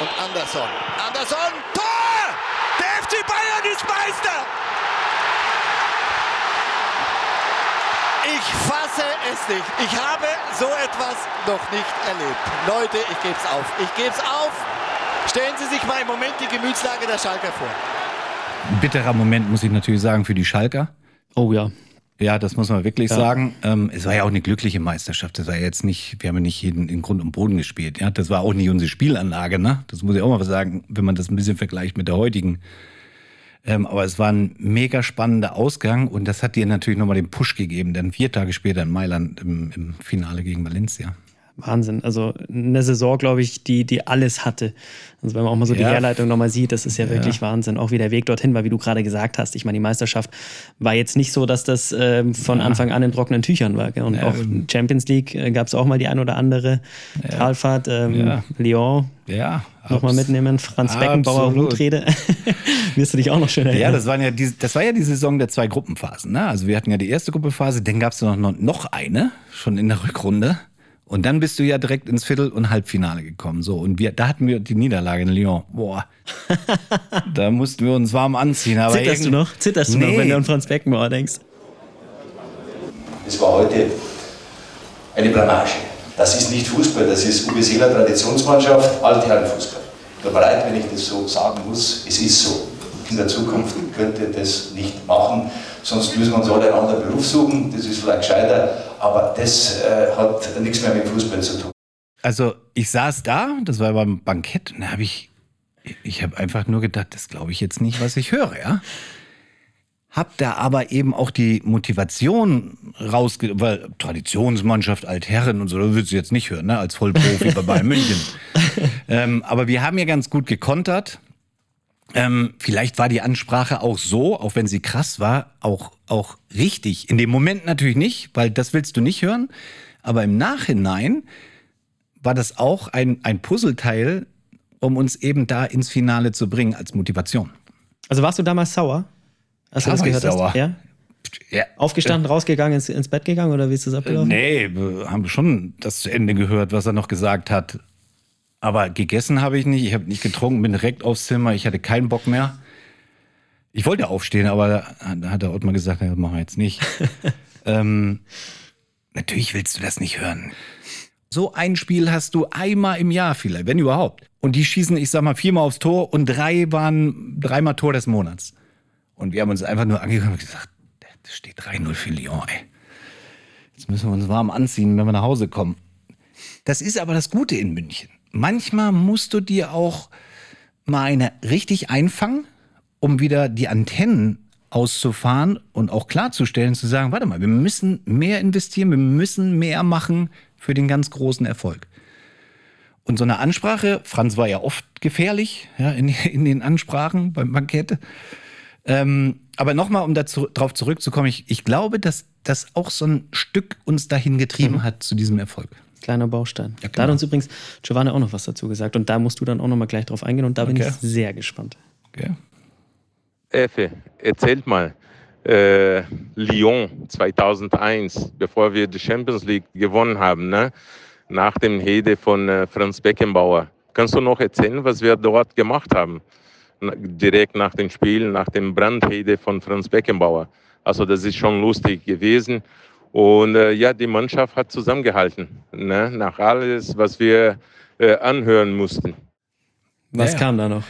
und Anderson. Anderson, Tor! Der FC Bayern ist Meister! Ich fasse es nicht. Ich habe so etwas noch nicht erlebt. Leute, ich gebe es auf. Ich gebe es auf. Stellen Sie sich mal im Moment die Gemütslage der Schalker vor. Ein bitterer Moment, muss ich natürlich sagen, für die Schalker. Oh ja. Ja, das muss man wirklich ja. sagen. Ähm, es war ja auch eine glückliche Meisterschaft. Das war jetzt nicht, wir haben ja nicht jeden in Grund und Boden gespielt. Ja, das war auch nicht unsere Spielanlage, ne? Das muss ich auch mal sagen, wenn man das ein bisschen vergleicht mit der heutigen. Ähm, aber es war ein mega spannender Ausgang und das hat dir natürlich nochmal den Push gegeben, denn vier Tage später in Mailand im, im Finale gegen Valencia. Wahnsinn. Also eine Saison, glaube ich, die, die alles hatte. Also wenn man auch mal so die Herleitung nochmal sieht, das ist ja, ja, wirklich Wahnsinn. Auch wie der Weg dorthin war, wie du gerade gesagt hast. Ich meine, die Meisterschaft war jetzt nicht so, dass das äh, von ja. Anfang an in trockenen Tüchern war. Gell? Und ja, auch Champions League äh, gab es auch mal die ein oder andere ja. Talfahrt, ähm, Lyon. Ja, nochmal mitnehmen. Franz Beckenbauer Hutrede. Wirst du dich auch noch schön erinnern? Ja, das, waren ja die, das war ja die Saison der zwei Gruppenphasen. Ne? Also wir hatten ja die erste Gruppenphase, dann gab es noch, noch eine, schon in der Rückrunde. Und dann bist du ja direkt ins Viertel- und Halbfinale gekommen. So, und wir, da hatten wir die Niederlage in Lyon. Boah. da mussten wir uns warm anziehen. Aber Zitterst du noch? Zitterst du nee. noch, wenn du an Franz Beckenbauer denkst? Es war heute eine Blamage. Das ist nicht Fußball, das ist Uwe Seeler Traditionsmannschaft, alte Herrenfußball. Tut mir leid, wenn ich das so sagen muss, es ist so. In der Zukunft könnt ihr das nicht machen, sonst müssen wir uns alle einen anderen Beruf suchen, das ist vielleicht gescheiter, aber das äh, hat nichts mehr mit Fußball zu tun. Also ich saß da, das war beim Bankett, und da habe ich, ich habe einfach nur gedacht, das glaube ich jetzt nicht, was ich höre, ja. Hab da aber eben auch die Motivation rausge... Weil Traditionsmannschaft, Altherren und so, das würdest du jetzt nicht hören, ne? als Vollprofi bei Bayern München. ähm, aber wir haben ja ganz gut gekontert. Ähm, vielleicht war die Ansprache auch so, auch wenn sie krass war, auch, auch richtig. In dem Moment natürlich nicht, weil das willst du nicht hören. Aber im Nachhinein war das auch ein, ein Puzzleteil, um uns eben da ins Finale zu bringen als Motivation. Also warst du damals sauer? Klar du das gehört sauer. hast? Ja? Ja. Aufgestanden, rausgegangen, ins, ins Bett gegangen oder wie ist das abgelaufen? Nee, wir haben schon das zu Ende gehört, was er noch gesagt hat. Aber gegessen habe ich nicht, ich habe nicht getrunken, bin direkt aufs Zimmer, ich hatte keinen Bock mehr. Ich wollte aufstehen, aber da hat der Ottmar gesagt, ja, machen wir jetzt nicht. ähm, natürlich willst du das nicht hören. So ein Spiel hast du einmal im Jahr vielleicht, wenn überhaupt. Und die schießen, ich sag mal, viermal aufs Tor und drei waren dreimal Tor des Monats. Und wir haben uns einfach nur angeguckt und gesagt, das steht 3-0 für Lyon, ey. Jetzt müssen wir uns warm anziehen, wenn wir nach Hause kommen. Das ist aber das Gute in München. Manchmal musst du dir auch mal eine richtig einfangen, um wieder die Antennen auszufahren und auch klarzustellen, zu sagen, warte mal, wir müssen mehr investieren, wir müssen mehr machen für den ganz großen Erfolg. Und so eine Ansprache, Franz war ja oft gefährlich ja, in, in den Ansprachen beim Bankett. Ähm, aber nochmal, um darauf zurückzukommen, ich, ich glaube, dass das auch so ein Stück uns dahin getrieben Mhm. hat zu diesem Erfolg. Kleiner Baustein. Ja, Da hat genau. uns übrigens Giovanni auch noch was dazu gesagt und da musst du dann auch noch mal gleich drauf eingehen und da bin Okay. ich sehr gespannt. Okay? Effe, erzählt mal, äh, Lyon 2001, bevor wir die Champions League gewonnen haben, ne? nach dem Hede von äh, Franz Beckenbauer. Kannst du noch erzählen, was wir dort gemacht haben? Na, direkt nach dem Spiel, nach dem Brandhede von Franz Beckenbauer. Also das ist schon lustig gewesen. Und äh, ja, die Mannschaft hat zusammengehalten, ne? nach alles, was wir äh, anhören mussten. Was Ja, ja. kam da noch?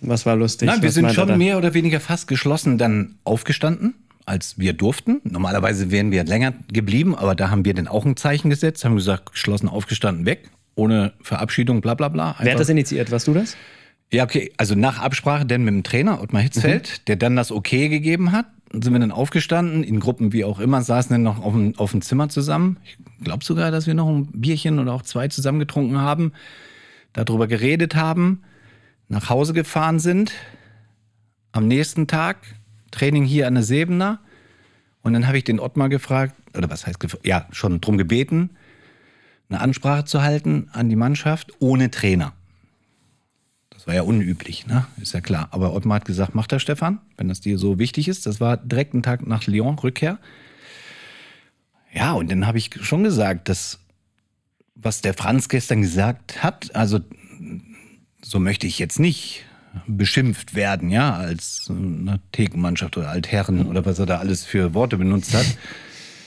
Was war lustig? Nein, wir Was sind schon mehr oder weniger fast geschlossen dann aufgestanden, als wir durften. Normalerweise wären wir länger geblieben, aber da haben wir dann auch ein Zeichen gesetzt, haben gesagt, geschlossen aufgestanden, weg, ohne Verabschiedung, bla bla bla. Wer hat Einfach- das initiiert? Warst du das? Ja, okay, also nach Absprache dann mit dem Trainer Ottmar Hitzfeld, der dann das Okay gegeben hat, sind wir dann aufgestanden, in Gruppen wie auch immer, saßen dann noch auf dem, auf dem Zimmer zusammen. Ich glaube sogar, dass wir noch ein Bierchen oder auch zwei zusammen getrunken haben, darüber geredet haben, nach Hause gefahren sind. Am nächsten Tag Training hier an der Sebener. Und dann habe ich den Ottmar gefragt, oder was heißt, ja, schon drum gebeten, eine Ansprache zu halten an die Mannschaft ohne Trainer. Das war ja unüblich, ne? Ist ja klar. Aber Ottmar hat gesagt, mach das, Stefan, wenn das dir so wichtig ist. Das war direkt ein Tag nach Lyon, Rückkehr. Ja, und dann habe ich schon gesagt, dass, was der Franz gestern gesagt hat, also so möchte ich jetzt nicht beschimpft werden, ja, als eine Thekenmannschaft oder Altherren oder was er da alles für Worte benutzt hat.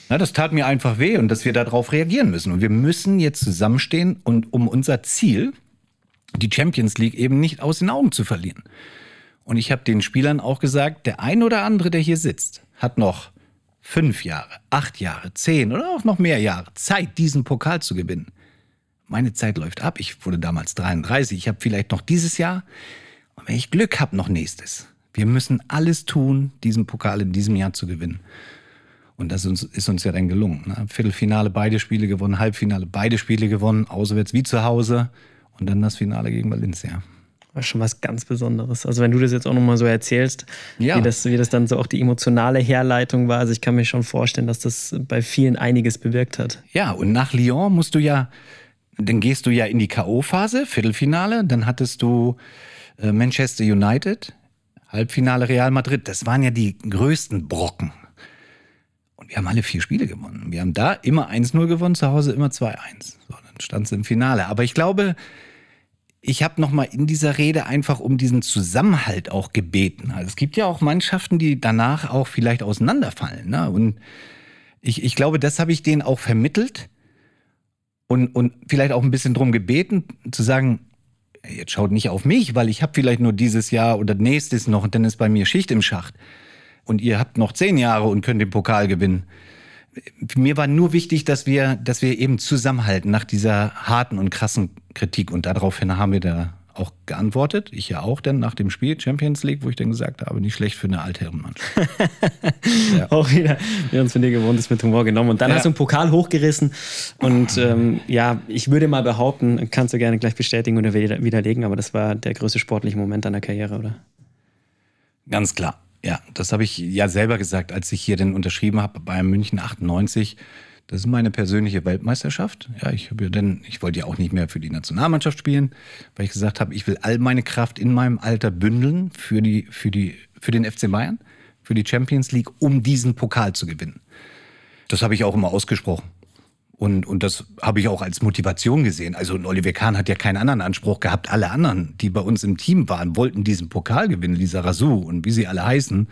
Na, das tat mir einfach weh und dass wir darauf reagieren müssen. Und wir müssen jetzt zusammenstehen und um unser Ziel, die Champions League eben nicht aus den Augen zu verlieren. Und ich habe den Spielern auch gesagt, der ein oder andere, der hier sitzt, hat noch fünf Jahre, acht Jahre, zehn oder auch noch mehr Jahre Zeit, diesen Pokal zu gewinnen. Meine Zeit läuft ab. Ich wurde damals 33. Ich habe vielleicht noch dieses Jahr und wenn ich Glück habe, noch nächstes. Wir müssen alles tun, diesen Pokal in diesem Jahr zu gewinnen. Und das ist uns, ja dann gelungen. Ne? Viertelfinale beide Spiele gewonnen, Halbfinale beide Spiele gewonnen, auswärts wie zu Hause und dann das Finale gegen Valencia. War schon was ganz Besonderes. Also wenn du das jetzt auch nochmal so erzählst, Ja. wie, das, wie das dann so auch die emotionale Herleitung war, also ich kann mir schon vorstellen, dass das bei vielen einiges bewirkt hat. Ja, und nach Lyon musst du ja, dann gehst du ja in die K.O.-Phase, Viertelfinale, dann hattest du äh, Manchester United, Halbfinale Real Madrid. Das waren ja die größten Brocken. Und wir haben alle vier Spiele gewonnen. Wir haben da immer 1-0 gewonnen, zu Hause immer 2-1. So, dann stand es im Finale. Aber ich glaube, ich habe noch mal in dieser Rede einfach um diesen Zusammenhalt auch gebeten. Also es gibt ja auch Mannschaften, die danach auch vielleicht auseinanderfallen. Ne? Und ich, ich glaube, das habe ich denen auch vermittelt und, und vielleicht auch ein bisschen drum gebeten, zu sagen, jetzt schaut nicht auf mich, weil ich habe vielleicht nur dieses Jahr oder nächstes noch dann ist bei mir Schicht im Schacht. Und ihr habt noch zehn Jahre und könnt den Pokal gewinnen. Mir war nur wichtig, dass wir, dass wir eben zusammenhalten nach dieser harten und krassen Kritik. Und daraufhin haben wir da auch geantwortet. Ich ja auch dann nach dem Spiel Champions League, wo ich dann gesagt habe, nicht schlecht für eine Altherrenmannschaft. Auch wieder, wie uns von dir gewohnt ist, mit Humor genommen. Und dann Ja. hast du einen Pokal hochgerissen. Und ähm, ja, ich würde mal behaupten, kannst du gerne gleich bestätigen oder widerlegen, aber das war der größte sportliche Moment deiner Karriere, oder? Ganz klar. Ja, das habe ich ja selber gesagt, als ich hier dann unterschrieben habe bei München 98. Das ist meine persönliche Weltmeisterschaft. Ja, ich habe ja dann, ich wollte ja auch nicht mehr für die Nationalmannschaft spielen, weil ich gesagt habe, ich will all meine Kraft in meinem Alter bündeln für die, für die, für den FC Bayern, für die Champions League, um diesen Pokal zu gewinnen. Das habe ich auch immer ausgesprochen. Und, und das habe ich auch als Motivation gesehen. Also Oliver Kahn hat ja keinen anderen Anspruch gehabt. Alle anderen, die bei uns im Team waren, wollten diesen Pokal gewinnen, Lisa Rasu und wie sie alle heißen.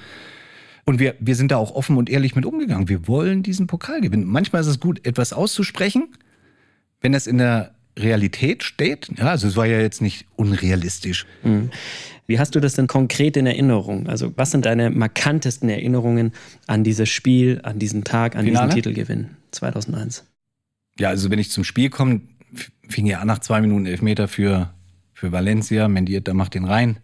Und wir, wir sind da auch offen und ehrlich mit umgegangen. Wir wollen diesen Pokal gewinnen. Manchmal ist es gut, etwas auszusprechen, wenn es in der Realität steht. Ja, also es war ja jetzt nicht unrealistisch. Mhm. Wie hast du das denn konkret in Erinnerung? Also was sind deine markantesten Erinnerungen an dieses Spiel, an diesen Tag, an Finale? diesen Titelgewinn 2001? Ja, also wenn ich zum Spiel komme, fing ja an nach zwei Minuten Elfmeter für, für Valencia. Mendieta macht den rein.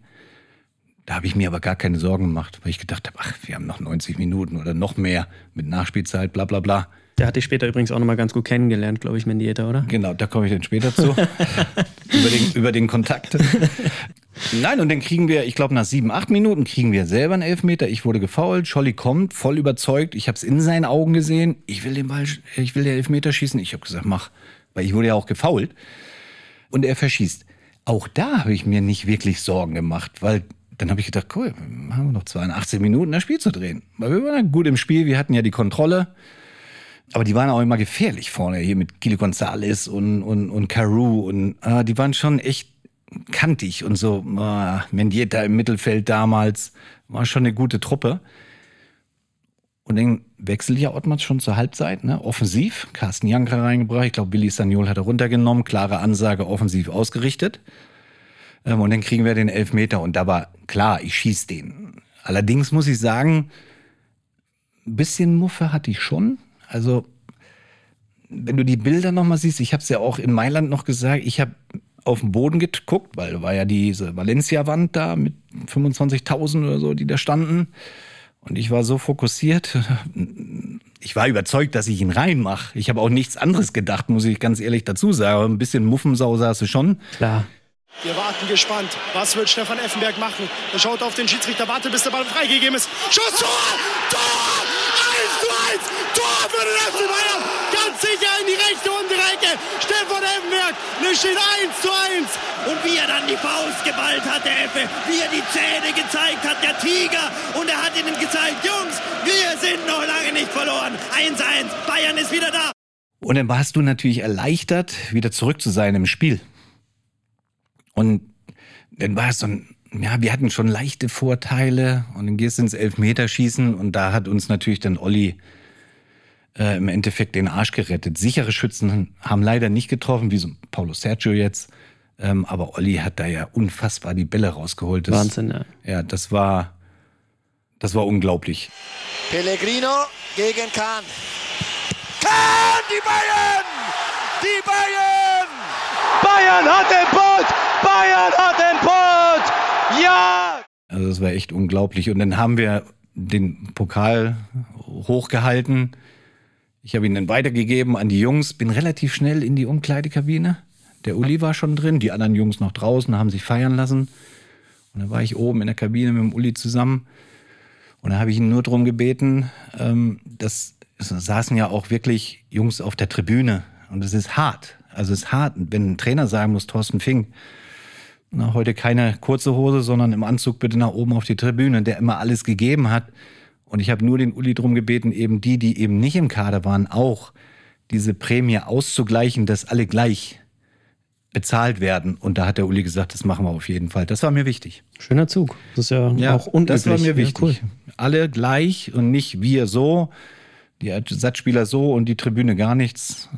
Da habe ich mir aber gar keine Sorgen gemacht, weil ich gedacht habe, ach, wir haben noch 90 Minuten oder noch mehr mit Nachspielzeit, bla bla bla. Der hat dich später übrigens auch nochmal ganz gut kennengelernt, glaube ich, Mendieta, oder? Genau, da komme ich dann später zu. über, den, über den Kontakt. Nein, und dann kriegen wir, ich glaube, nach sieben, acht Minuten kriegen wir selber einen Elfmeter. Ich wurde gefault, Scholli kommt, voll überzeugt. Ich habe es in seinen Augen gesehen. Ich will den Ball, ich will den Elfmeter schießen. Ich habe gesagt, mach, weil ich wurde ja auch gefault. Und er verschießt. Auch da habe ich mir nicht wirklich Sorgen gemacht, weil dann habe ich gedacht, cool, haben wir noch 82 Minuten das Spiel zu drehen. Weil wir waren gut im Spiel, wir hatten ja die Kontrolle. Aber die waren auch immer gefährlich vorne, hier mit Kili Gonzalez und, und, und Carew. Und äh, die waren schon echt kantig und so. Äh, Mendieta im Mittelfeld damals war schon eine gute Truppe. Und dann wechselt ja Ottmars schon zur Halbzeit, ne? offensiv. Carsten Janker reingebracht. Ich glaube, Billy Sagnol hat er runtergenommen. Klare Ansage, offensiv ausgerichtet. Ähm, und dann kriegen wir den Elfmeter. Und da war klar, ich schieß den. Allerdings muss ich sagen, ein bisschen Muffe hatte ich schon. Also, wenn du die Bilder nochmal siehst, ich habe es ja auch in Mailand noch gesagt, ich habe auf den Boden geguckt, weil da war ja diese Valencia-Wand da mit 25.000 oder so, die da standen. Und ich war so fokussiert. Ich war überzeugt, dass ich ihn reinmache. Ich habe auch nichts anderes gedacht, muss ich ganz ehrlich dazu sagen. Ein bisschen Muffensau saß du schon. Klar. Wir warten gespannt. Was wird Stefan Effenberg machen? Er schaut auf den Schiedsrichter, wartet, bis der Ball freigegeben ist. Schuss, Tor! Tor! 1 zu 1! Tor für den FC Bayern! Ganz sicher in die rechte untere Ecke. Stefan Effenberg, es steht 1 zu 1. Und wie er dann die Faust geballt hat, der Effe, wie er die Zähne gezeigt hat, der Tiger. Und er hat ihnen gezeigt, Jungs, wir sind noch lange nicht verloren. 1-1, Bayern ist wieder da. Und dann warst du natürlich erleichtert, wieder zurück zu sein im Spiel. Und dann war es so ein, ja, wir hatten schon leichte Vorteile und dann gehst du ins Elfmeterschießen und da hat uns natürlich dann Olli äh, im Endeffekt den Arsch gerettet. Sichere Schützen haben leider nicht getroffen, wie so Paulo Sergio jetzt. Ähm, aber Olli hat da ja unfassbar die Bälle rausgeholt. Das, Wahnsinn, ja. Ja, das war, das war unglaublich. Pellegrino gegen Kahn. Kahn, die Bayern! Die Bayern! Bayern hat den Boot! Bayern hat den Punkt! Ja! Also das war echt unglaublich. Und dann haben wir den Pokal hochgehalten. Ich habe ihn dann weitergegeben an die Jungs, bin relativ schnell in die Umkleidekabine. Der Uli war schon drin, die anderen Jungs noch draußen, haben sich feiern lassen. Und dann war ich oben in der Kabine mit dem Uli zusammen. Und da habe ich ihn nur darum gebeten, ähm, das saßen ja auch wirklich Jungs auf der Tribüne. Und es ist hart. Also es ist hart, wenn ein Trainer sagen muss, Thorsten Fink, na, heute keine kurze Hose, sondern im Anzug bitte nach oben auf die Tribüne, der immer alles gegeben hat. Und ich habe nur den Uli darum gebeten, eben die, die eben nicht im Kader waren, auch diese Prämie auszugleichen, dass alle gleich bezahlt werden. Und da hat der Uli gesagt, das machen wir auf jeden Fall. Das war mir wichtig. Schöner Zug. Das ist ja, ja auch unüblich. Das war mir wichtig. Ja, cool. Alle gleich und nicht wir so, die Ersatzspieler so und die Tribüne gar nichts.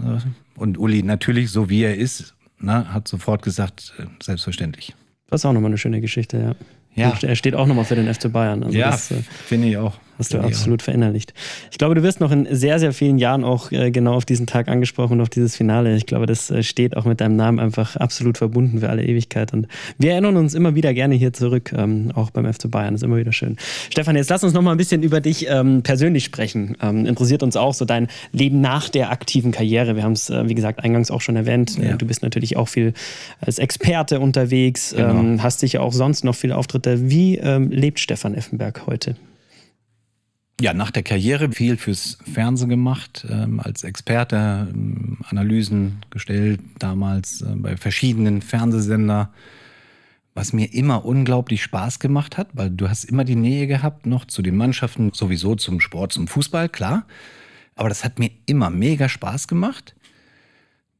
Und Uli natürlich so, wie er ist, na, hat sofort gesagt, äh, selbstverständlich. Das ist auch nochmal eine schöne Geschichte, ja. Ja. Er steht auch nochmal für den FC Bayern. Also ja, äh, finde ich auch. Hast du absolut verinnerlicht. Ich glaube, du wirst noch in sehr, sehr vielen Jahren auch äh, genau auf diesen Tag angesprochen und auf dieses Finale. Ich glaube, das äh, steht auch mit deinem Namen einfach absolut verbunden für alle Ewigkeit. Und wir erinnern uns immer wieder gerne hier zurück, ähm, auch beim FC Bayern. Das ist immer wieder schön. Stefan, jetzt lass uns noch mal ein bisschen über dich ähm, persönlich sprechen. Ähm, interessiert uns auch so dein Leben nach der aktiven Karriere. Wir haben es, äh, wie gesagt, eingangs auch schon erwähnt. Ja. Du bist natürlich auch viel als Experte unterwegs, genau. Ähm, hast sicher auch sonst noch viele Auftritte. Wie ähm, lebt Stefan Effenberg heute? Ja, nach der Karriere viel fürs Fernsehen gemacht, ähm, als Experte, ähm, Analysen gestellt, damals äh, bei verschiedenen Fernsehsender, was mir immer unglaublich Spaß gemacht hat, weil du hast immer die Nähe gehabt noch zu den Mannschaften, sowieso zum Sport, zum Fußball, klar. Aber das hat mir immer mega Spaß gemacht,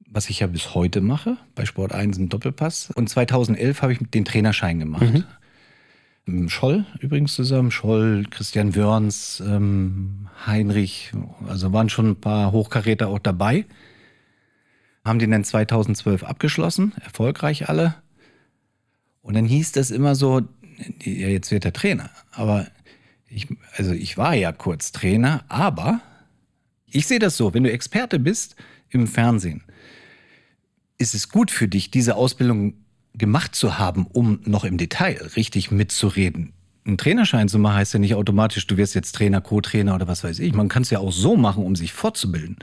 was ich ja bis heute mache, bei Sport 1 im Doppelpass. Und 2011 habe ich den Trainerschein gemacht. Mhm. Mit Scholl übrigens zusammen. Scholl, Christian Wörns, ähm, Heinrich, also waren schon ein paar Hochkaräter auch dabei. Haben den dann 2012 abgeschlossen, erfolgreich alle. Und dann hieß das immer so, ja, jetzt wird er Trainer. Aber ich, also ich war ja kurz Trainer, aber ich sehe das so, wenn du Experte bist im Fernsehen, ist es gut für dich, diese Ausbildung gemacht zu haben, um noch im Detail richtig mitzureden. Ein Trainerschein zu machen heißt ja nicht automatisch, du wirst jetzt Trainer, Co-Trainer oder was weiß ich. Man kann es ja auch so machen, um sich fortzubilden.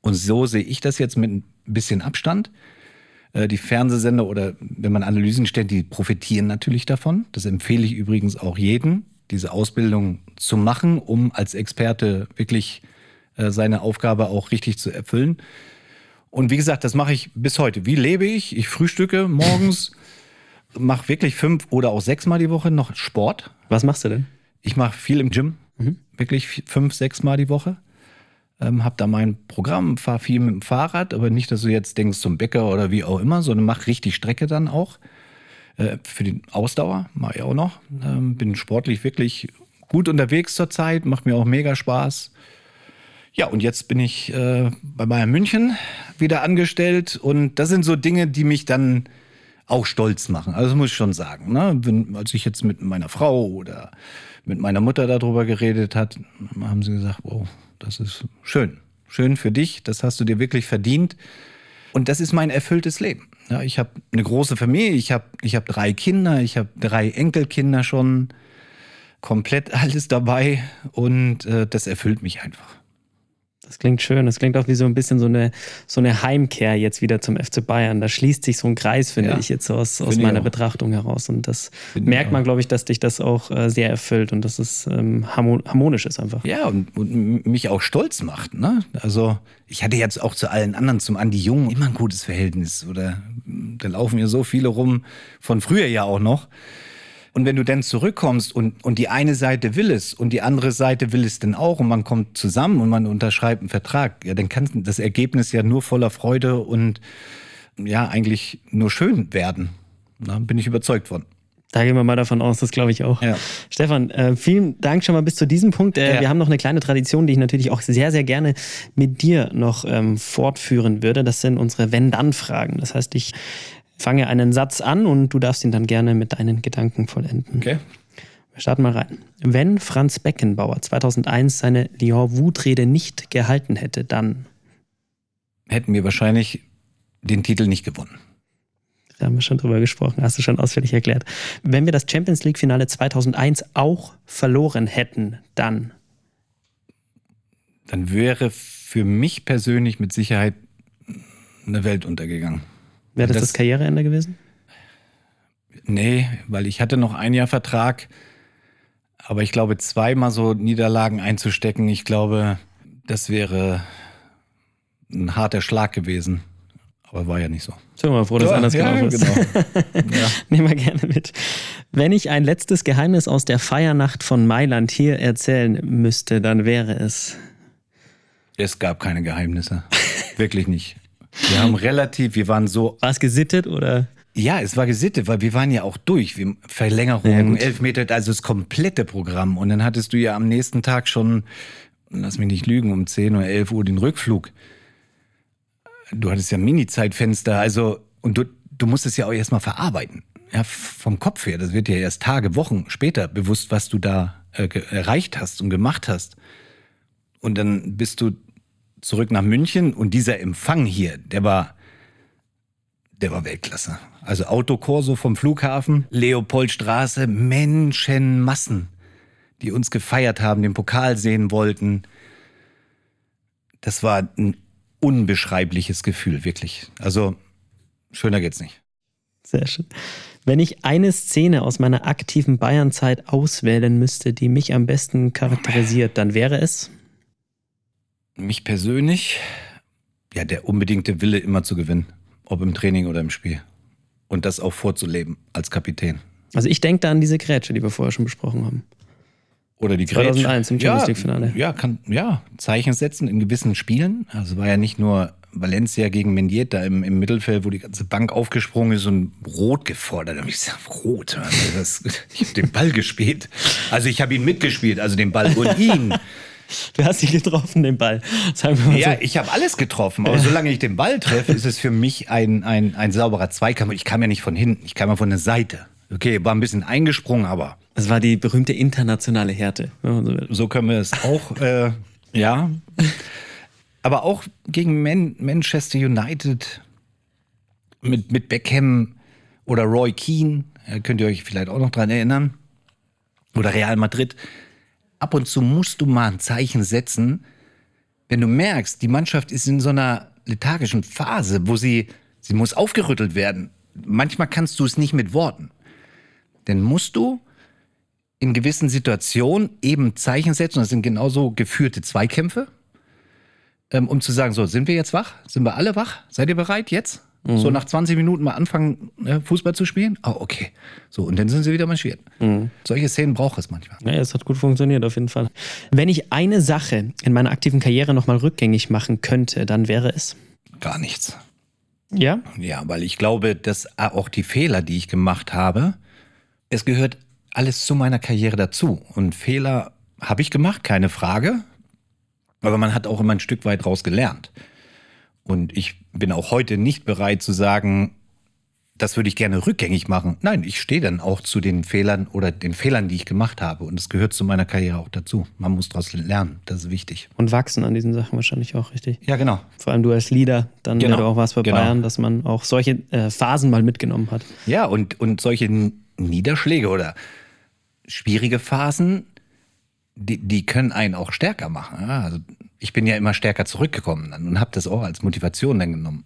Und so sehe ich das jetzt mit ein bisschen Abstand. Äh, Die Fernsehsender oder wenn man Analysen stellt, die profitieren natürlich davon. Das empfehle ich übrigens auch jedem, diese Ausbildung zu machen, um als Experte wirklich äh, seine Aufgabe auch richtig zu erfüllen. Und wie gesagt, das mache ich bis heute. Wie lebe ich? Ich frühstücke morgens, mache wirklich fünf oder auch sechsmal die Woche noch Sport. Was machst du denn? Ich mache viel im Gym, wirklich vi- fünf, sechs Mal die Woche. Ähm, hab da mein Programm, fahre viel mit dem Fahrrad, aber nicht, dass du jetzt denkst zum Bäcker oder wie auch immer, sondern mach richtig Strecke dann auch. Äh, für die Ausdauer mache ich auch noch. Ähm, bin sportlich wirklich gut unterwegs zurzeit, macht mir auch mega Spaß. Ja, und jetzt bin ich äh, bei Bayern München wieder angestellt und das sind so Dinge, die mich dann auch stolz machen. Also das muss ich schon sagen. Ne? Wenn, als ich jetzt mit meiner Frau oder mit meiner Mutter darüber geredet hat, haben sie gesagt, wow, das ist schön. Schön für dich, das hast du dir wirklich verdient. Und das ist mein erfülltes Leben. Ja, ich habe eine große Familie, ich habe ich hab drei Kinder, ich habe drei Enkelkinder schon, komplett alles dabei und äh, das erfüllt mich einfach. Das klingt schön. Das klingt auch wie so ein bisschen so eine, so eine Heimkehr jetzt wieder zum FC Bayern. Da schließt sich so ein Kreis, finde Ja. ich, jetzt so aus, aus meiner. Betrachtung heraus. Und das Finde merkt man, glaube ich, dass dich das auch äh, sehr erfüllt und dass es ähm, harmon harmonisch ist einfach. Ja, und, und mich auch stolz macht. Ne? Also ich hatte jetzt auch zu allen anderen, zum Andi Jung, immer ein gutes Verhältnis. Oder da laufen ja so viele rum, von früher ja auch noch. Und wenn du dann zurückkommst und, und die eine Seite will es und die andere Seite will es dann auch und man kommt zusammen und man unterschreibt einen Vertrag, ja, dann kann das Ergebnis ja nur voller Freude und ja, eigentlich nur schön werden. Da bin ich überzeugt von. Da gehen wir mal davon aus, das glaube ich auch. Ja. Stefan, äh, vielen Dank schon mal bis zu diesem Punkt. Äh, Ja. Wir haben noch eine kleine Tradition, die ich natürlich auch sehr, sehr gerne mit dir noch ähm, fortführen würde. Das sind unsere Wenn-Dann-Fragen. Das heißt, ich fange einen Satz an und du darfst ihn dann gerne mit deinen Gedanken vollenden. Okay. Wir starten mal rein. Wenn Franz Beckenbauer 2001 seine Lyon-Wut-Rede nicht gehalten hätte, dann, Hätten wir wahrscheinlich den Titel nicht gewonnen. da haben wir schon drüber gesprochen, hast du schon ausführlich erklärt. Wenn wir das Champions League-Finale 2001 auch verloren hätten, dann, dann wäre für mich persönlich mit Sicherheit eine Welt untergegangen. Wäre das, Das- das Karriereende gewesen? Nee, weil ich hatte noch ein Jahr Vertrag, aber ich glaube, zweimal so Niederlagen einzustecken, ich glaube, das wäre ein harter Schlag gewesen. Aber war ja nicht so. Sind wir mal froh, dass Ja, anders ja, gelaufen ist. genau. Ja. Nehmen wir gerne mit. Wenn ich ein letztes Geheimnis aus der Feiernacht von Mailand hier erzählen müsste, dann wäre es. Es gab keine Geheimnisse. Wirklich nicht. Wir haben relativ, wir waren so War es gesittet oder? Ja, es war gesittet, weil wir waren ja auch durch. Wir, Ja, Verlängerung, gut. Elfmeter, also das komplette Programm. Und dann hattest du ja am nächsten Tag schon, lass mich nicht lügen, um 10 oder 11 Uhr den Rückflug. Du hattest ja Mini-Zeitfenster, also, und du, du musstest ja auch erstmal verarbeiten. Ja, vom Kopf her. Das wird ja erst Tage, Wochen später bewusst, was du da äh, erreicht hast und gemacht hast. Und dann bist du zurück nach München und dieser Empfang hier, der war, der war Weltklasse. Also Autokorso vom Flughafen, Leopoldstraße, Menschenmassen, die uns gefeiert haben, den Pokal sehen wollten. Das war ein unbeschreibliches Gefühl, wirklich. Also schöner geht's nicht. Sehr schön. Wenn ich eine Szene aus meiner aktiven Bayern-Zeit auswählen müsste, die mich am besten charakterisiert, dann wäre es. Mich persönlich, ja, der unbedingte Wille, immer zu gewinnen. Ob im Training oder im Spiel. Und das auch vorzuleben als Kapitän. Also ich denke da an diese Grätsche, die wir vorher schon besprochen haben. Oder die 2001 Grätsche. im Champions League-Finale. Ja, kann, ja, Zeichen setzen in gewissen Spielen. Also war ja nicht nur Valencia gegen Mendieta im, im Mittelfeld, wo die ganze Bank aufgesprungen ist und rot gefordert. Habe ich gesagt, rot. Also das, ich habe den Ball gespielt. Also ich habe ihn mitgespielt, also den Ball und ihn. Du hast ihn getroffen, den Ball. Sagen wir mal Ja, so. ich habe alles getroffen. Aber solange ich den Ball treffe, ist es für mich ein, ein, ein sauberer Zweikampf. Ich kam ja nicht von hinten, ich kam ja von der Seite. Okay, war ein bisschen eingesprungen, aber Das war die berühmte internationale Härte. so so können wir es auch, äh, ja. Aber auch gegen Man Manchester United mit, mit Beckham oder Roy Keane, äh, könnt ihr euch vielleicht auch noch dran erinnern. Oder Real Madrid. Ab und zu musst du mal ein Zeichen setzen, wenn du merkst, die Mannschaft ist in so einer lethargischen Phase, wo sie, sie muss aufgerüttelt werden. Manchmal kannst du es nicht mit Worten. Dann musst du in gewissen Situationen eben Zeichen setzen. Das sind genauso geführte Zweikämpfe, ähm, um zu sagen, so, sind wir jetzt wach? Sind wir alle wach? Seid ihr bereit jetzt? So nach 20 Minuten mal anfangen, ne, Fußball zu spielen? Oh, okay. So, und dann sind sie wieder marschiert. Solche Szenen braucht es manchmal. Ja, es hat gut funktioniert, auf jeden Fall. Wenn ich eine Sache in meiner aktiven Karriere nochmal rückgängig machen könnte, dann wäre es. Gar nichts. Ja? Ja, weil ich glaube, dass auch die Fehler, die ich gemacht habe, es gehört alles zu meiner Karriere dazu. Und Fehler habe ich gemacht, keine Frage. Aber man hat auch immer ein Stück weit raus gelernt. Und ich bin auch heute nicht bereit zu sagen, das würde ich gerne rückgängig machen. Nein, ich stehe dann auch zu den Fehlern oder den Fehlern, die ich gemacht habe. Und es gehört zu meiner Karriere auch dazu. Man muss daraus lernen. Das ist wichtig. Und wachsen an diesen Sachen wahrscheinlich auch richtig. Ja, genau. Vor allem du als Leader, dann Genau. du auch was bei Genau. Bayern, dass man auch solche äh, Phasen mal mitgenommen hat. Ja, und, und solche Niederschläge oder schwierige Phasen, die, die können einen auch stärker machen. Also ich bin ja immer stärker zurückgekommen und habe das auch als Motivation dann genommen.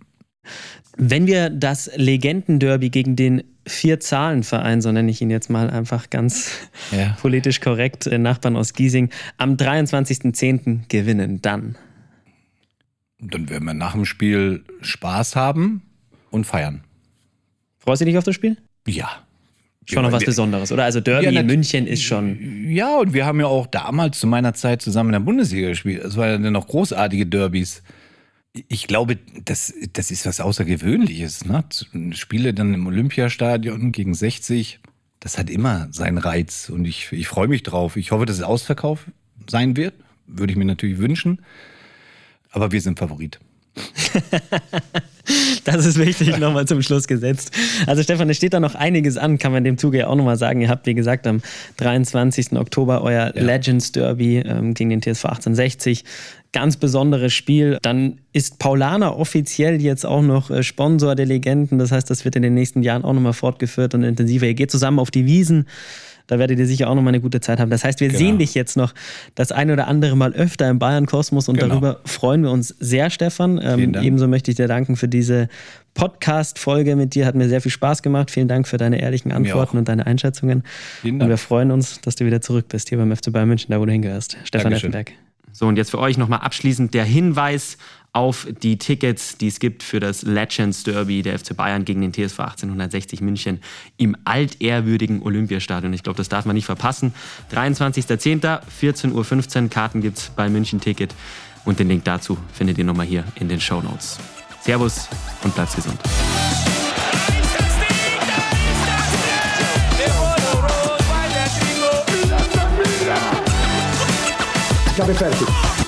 Wenn wir das Legendenderby gegen den Vier-Zahlen-Verein, so nenne ich ihn jetzt mal einfach ganz Ja. politisch korrekt, äh, Nachbarn aus Giesing, am 23.10. gewinnen, dann. Dann werden wir nach dem Spiel Spaß haben und feiern. Freust du dich auf das Spiel? Ja. Schon noch was wir- Besonderes, oder? Also Derby Ja, München ist schon. Ja, und wir haben ja auch damals zu meiner Zeit zusammen in der Bundesliga gespielt. Es waren ja dann noch großartige Derbys. Ich glaube, das, das ist was Außergewöhnliches. Ne? Spiele dann im Olympiastadion gegen 60, das hat immer seinen Reiz. Und ich, ich freue mich drauf. Ich hoffe, dass es Ausverkauf sein wird. Würde ich mir natürlich wünschen. Aber wir sind Favorit. Das ist wichtig, nochmal zum Schluss gesetzt. Also Stefan, es steht da noch einiges an, kann man dem Zuge ja auch nochmal sagen. Ihr habt, wie gesagt, am 23. Oktober euer Legends Derby ähm, gegen den TSV 1860. Ganz besonderes Spiel. Dann ist Paulana offiziell jetzt auch noch äh, Sponsor der Legenden. Das heißt, das wird in den nächsten Jahren auch nochmal fortgeführt und intensiver. Ihr geht zusammen auf die Wiesen. Da werdet ihr sicher auch nochmal eine gute Zeit haben. Das heißt, wir Genau. sehen dich jetzt noch das ein oder andere Mal öfter im Bayern-Kosmos und Genau. darüber freuen wir uns sehr, Stefan. Ähm, Vielen Dank. ebenso möchte ich dir danken für diese Podcast-Folge mit dir. Hat mir sehr viel Spaß gemacht. Vielen Dank für deine ehrlichen Antworten und deine Einschätzungen. Vielen Und Dank. wir freuen uns, dass du wieder zurück bist hier beim FC Bayern München, da wo du hingehörst. Stefan Dankeschön. Effenberg. So, und jetzt für euch nochmal abschließend der Hinweis auf die Tickets, die es gibt für das Legends Derby der FC Bayern gegen den TSV 1860 München im altehrwürdigen Olympiastadion. Ich glaube, das darf man nicht verpassen. 23.10., 14.15 Uhr. Karten gibt es bei München Ticket. Und den Link dazu findet ihr nochmal hier in den Show Notes. Servus und bleibt gesund. Ich habe fertig.